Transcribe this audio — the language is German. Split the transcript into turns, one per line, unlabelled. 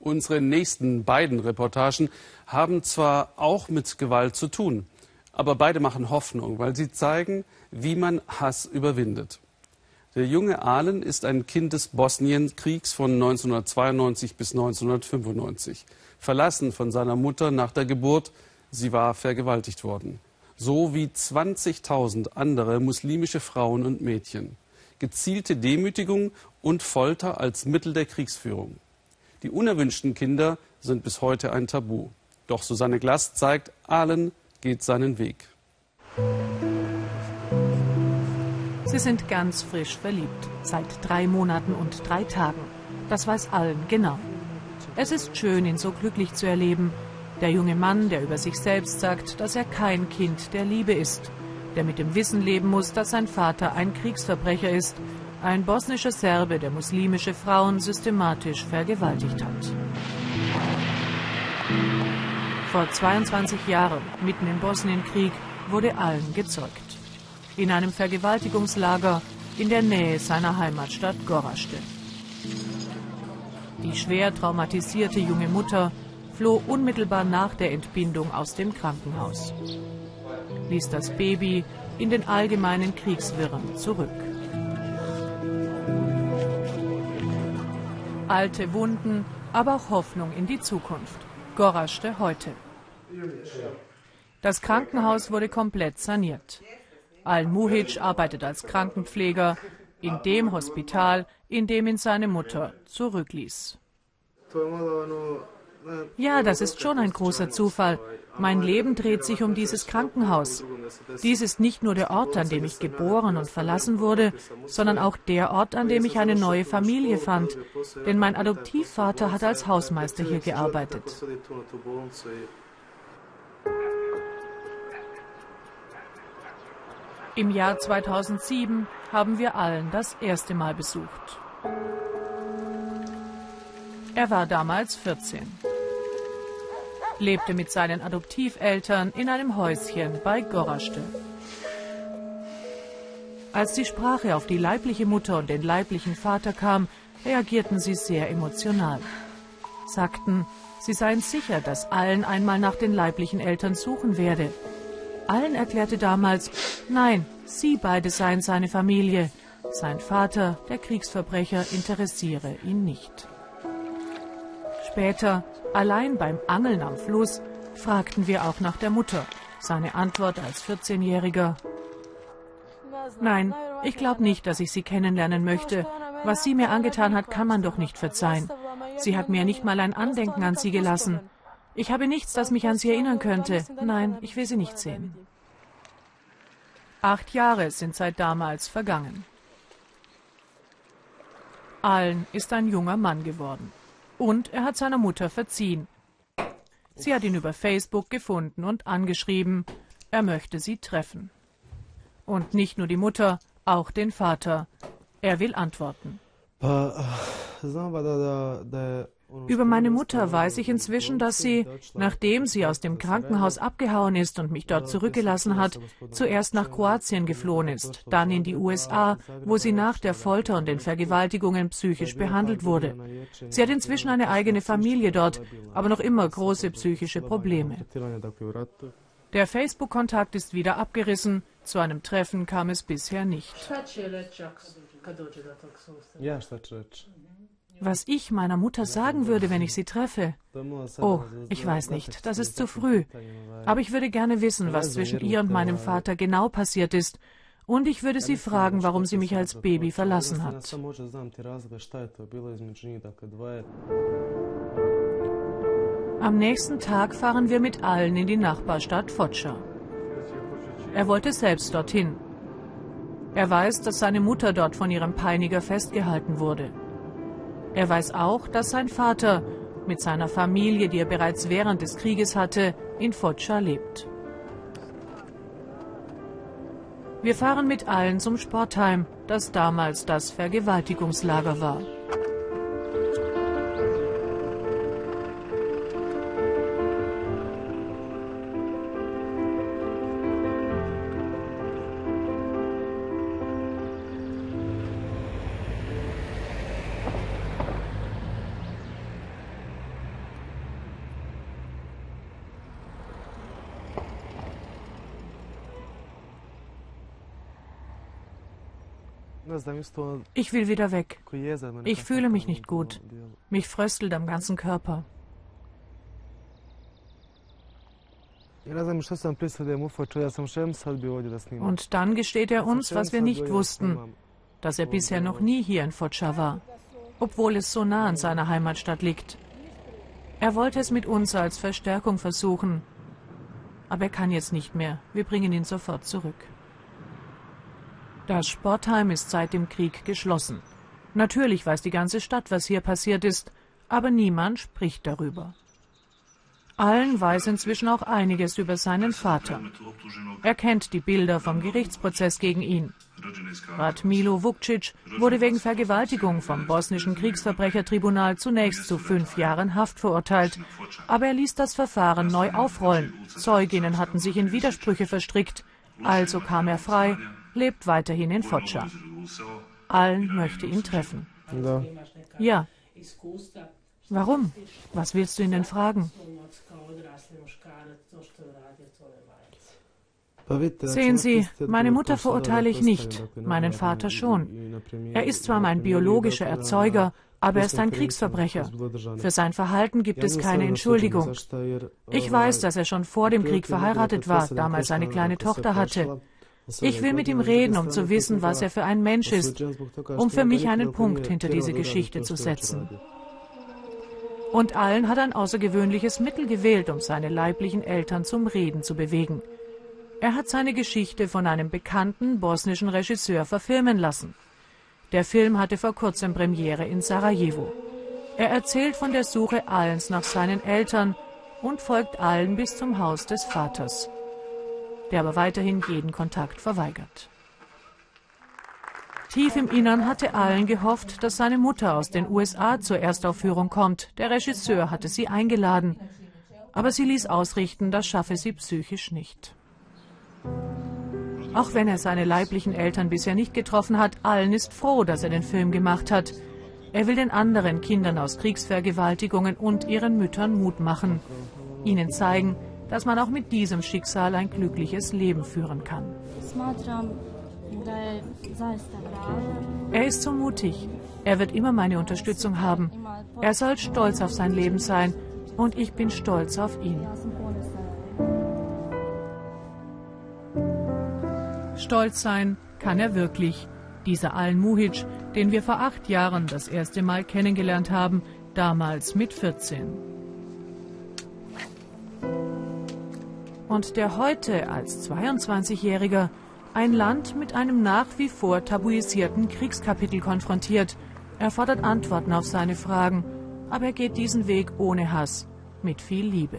Unsere nächsten beiden Reportagen haben zwar auch mit Gewalt zu tun, aber beide machen Hoffnung, weil sie zeigen, wie man Hass überwindet. Der junge Ahlen ist ein Kind des Bosnienkriegs von 1992 bis 1995. Verlassen von seiner Mutter nach der Geburt, sie war vergewaltigt worden. So wie 20.000 andere muslimische Frauen und Mädchen. Gezielte Demütigung und Folter als Mittel der Kriegsführung. Die unerwünschten Kinder sind bis heute ein Tabu. Doch Susanne Glass zeigt, Ahlen geht seinen Weg.
Sie sind ganz frisch verliebt, seit drei Monaten und drei Tagen. Das weiß allen genau. Es ist schön, ihn so glücklich zu erleben. Der junge Mann, der über sich selbst sagt, dass er kein Kind der Liebe ist, der mit dem Wissen leben muss, dass sein Vater ein Kriegsverbrecher ist, ein bosnischer Serbe, der muslimische Frauen systematisch vergewaltigt hat. Vor 22 Jahren, mitten im Bosnienkrieg, wurde Allen gezeugt. In einem Vergewaltigungslager in der Nähe seiner Heimatstadt Goraste. Die schwer traumatisierte junge Mutter floh unmittelbar nach der Entbindung aus dem Krankenhaus. Ließ das Baby in den allgemeinen Kriegswirren zurück. Alte Wunden, aber auch Hoffnung in die Zukunft. Goraste heute. Das Krankenhaus wurde komplett saniert. Al-Muhic arbeitet als Krankenpfleger in dem Hospital, in dem ihn seine Mutter zurückließ. Ja, das ist schon ein großer Zufall. Mein Leben dreht sich um dieses Krankenhaus. Dies ist nicht nur der Ort, an dem ich geboren und verlassen wurde, sondern auch der Ort, an dem ich eine neue Familie fand. Denn mein Adoptivvater hat als Hausmeister hier gearbeitet. Im Jahr 2007 haben wir allen das erste Mal besucht. Er war damals 14 lebte mit seinen Adoptiveltern in einem Häuschen bei Goraste. Als die Sprache auf die leibliche Mutter und den leiblichen Vater kam, reagierten sie sehr emotional. Sagten, sie seien sicher, dass allen einmal nach den leiblichen Eltern suchen werde. Allen erklärte damals, nein, sie beide seien seine Familie. Sein Vater, der Kriegsverbrecher, interessiere ihn nicht. Später, allein beim Angeln am Fluss, fragten wir auch nach der Mutter. Seine Antwort als 14-Jähriger. Nein, ich glaube nicht, dass ich sie kennenlernen möchte. Was sie mir angetan hat, kann man doch nicht verzeihen. Sie hat mir nicht mal ein Andenken an sie gelassen. Ich habe nichts, das mich an sie erinnern könnte. Nein, ich will sie nicht sehen. Acht Jahre sind seit damals vergangen. Allen ist ein junger Mann geworden. Und er hat seiner Mutter verziehen. Sie hat ihn über Facebook gefunden und angeschrieben, er möchte sie treffen. Und nicht nur die Mutter, auch den Vater. Er will antworten. Über meine Mutter weiß ich inzwischen, dass sie, nachdem sie aus dem Krankenhaus abgehauen ist und mich dort zurückgelassen hat, zuerst nach Kroatien geflohen ist, dann in die USA, wo sie nach der Folter und den Vergewaltigungen psychisch behandelt wurde. Sie hat inzwischen eine eigene Familie dort, aber noch immer große psychische Probleme. Der Facebook-Kontakt ist wieder abgerissen. Zu einem Treffen kam es bisher nicht. Was ich meiner Mutter sagen würde, wenn ich sie treffe? Oh, ich weiß nicht, das ist zu früh. Aber ich würde gerne wissen, was zwischen ihr und meinem Vater genau passiert ist. Und ich würde sie fragen, warum sie mich als Baby verlassen hat. Am nächsten Tag fahren wir mit allen in die Nachbarstadt Foča. Er wollte selbst dorthin. Er weiß, dass seine Mutter dort von ihrem Peiniger festgehalten wurde. Er weiß auch, dass sein Vater mit seiner Familie, die er bereits während des Krieges hatte, in Foggia lebt. Wir fahren mit allen zum Sportheim, das damals das Vergewaltigungslager war. Ich will wieder weg. Ich fühle mich nicht gut. Mich fröstelt am ganzen Körper. Und dann gesteht er uns, was wir nicht wussten, dass er bisher noch nie hier in Foča war, obwohl es so nah an seiner Heimatstadt liegt. Er wollte es mit uns als Verstärkung versuchen, aber er kann jetzt nicht mehr. Wir bringen ihn sofort zurück. Das Sportheim ist seit dem Krieg geschlossen. Natürlich weiß die ganze Stadt, was hier passiert ist, aber niemand spricht darüber. Allen weiß inzwischen auch einiges über seinen Vater. Er kennt die Bilder vom Gerichtsprozess gegen ihn. Radmilo Vukcic wurde wegen Vergewaltigung vom bosnischen Kriegsverbrechertribunal zunächst zu fünf Jahren Haft verurteilt. Aber er ließ das Verfahren neu aufrollen. Zeuginnen hatten sich in Widersprüche verstrickt. Also kam er frei lebt weiterhin in Foggia. Allen möchte ihn treffen. Ja. Warum? Was willst du ihn denn fragen? Sehen Sie, meine Mutter verurteile ich nicht, meinen Vater schon. Er ist zwar mein biologischer Erzeuger, aber er ist ein Kriegsverbrecher. Für sein Verhalten gibt es keine Entschuldigung. Ich weiß, dass er schon vor dem Krieg verheiratet war, damals eine kleine Tochter hatte. Ich will mit ihm reden, um zu wissen, was er für ein Mensch ist, um für mich einen Punkt hinter diese Geschichte zu setzen. Und Allen hat ein außergewöhnliches Mittel gewählt, um seine leiblichen Eltern zum Reden zu bewegen. Er hat seine Geschichte von einem bekannten bosnischen Regisseur verfilmen lassen. Der Film hatte vor kurzem Premiere in Sarajevo. Er erzählt von der Suche Allens nach seinen Eltern und folgt Allen bis zum Haus des Vaters der aber weiterhin jeden Kontakt verweigert. Tief im Innern hatte Allen gehofft, dass seine Mutter aus den USA zur Erstaufführung kommt. Der Regisseur hatte sie eingeladen. Aber sie ließ ausrichten, das schaffe sie psychisch nicht. Auch wenn er seine leiblichen Eltern bisher nicht getroffen hat, Allen ist froh, dass er den Film gemacht hat. Er will den anderen Kindern aus Kriegsvergewaltigungen und ihren Müttern Mut machen. Ihnen zeigen, dass man auch mit diesem Schicksal ein glückliches Leben führen kann. Er ist so mutig. Er wird immer meine Unterstützung haben. Er soll stolz auf sein Leben sein und ich bin stolz auf ihn. Stolz sein kann er wirklich. Dieser Al-Muhic, den wir vor acht Jahren das erste Mal kennengelernt haben, damals mit 14. und der heute als 22-Jähriger ein Land mit einem nach wie vor tabuisierten Kriegskapitel konfrontiert. Er fordert Antworten auf seine Fragen, aber er geht diesen Weg ohne Hass, mit viel Liebe.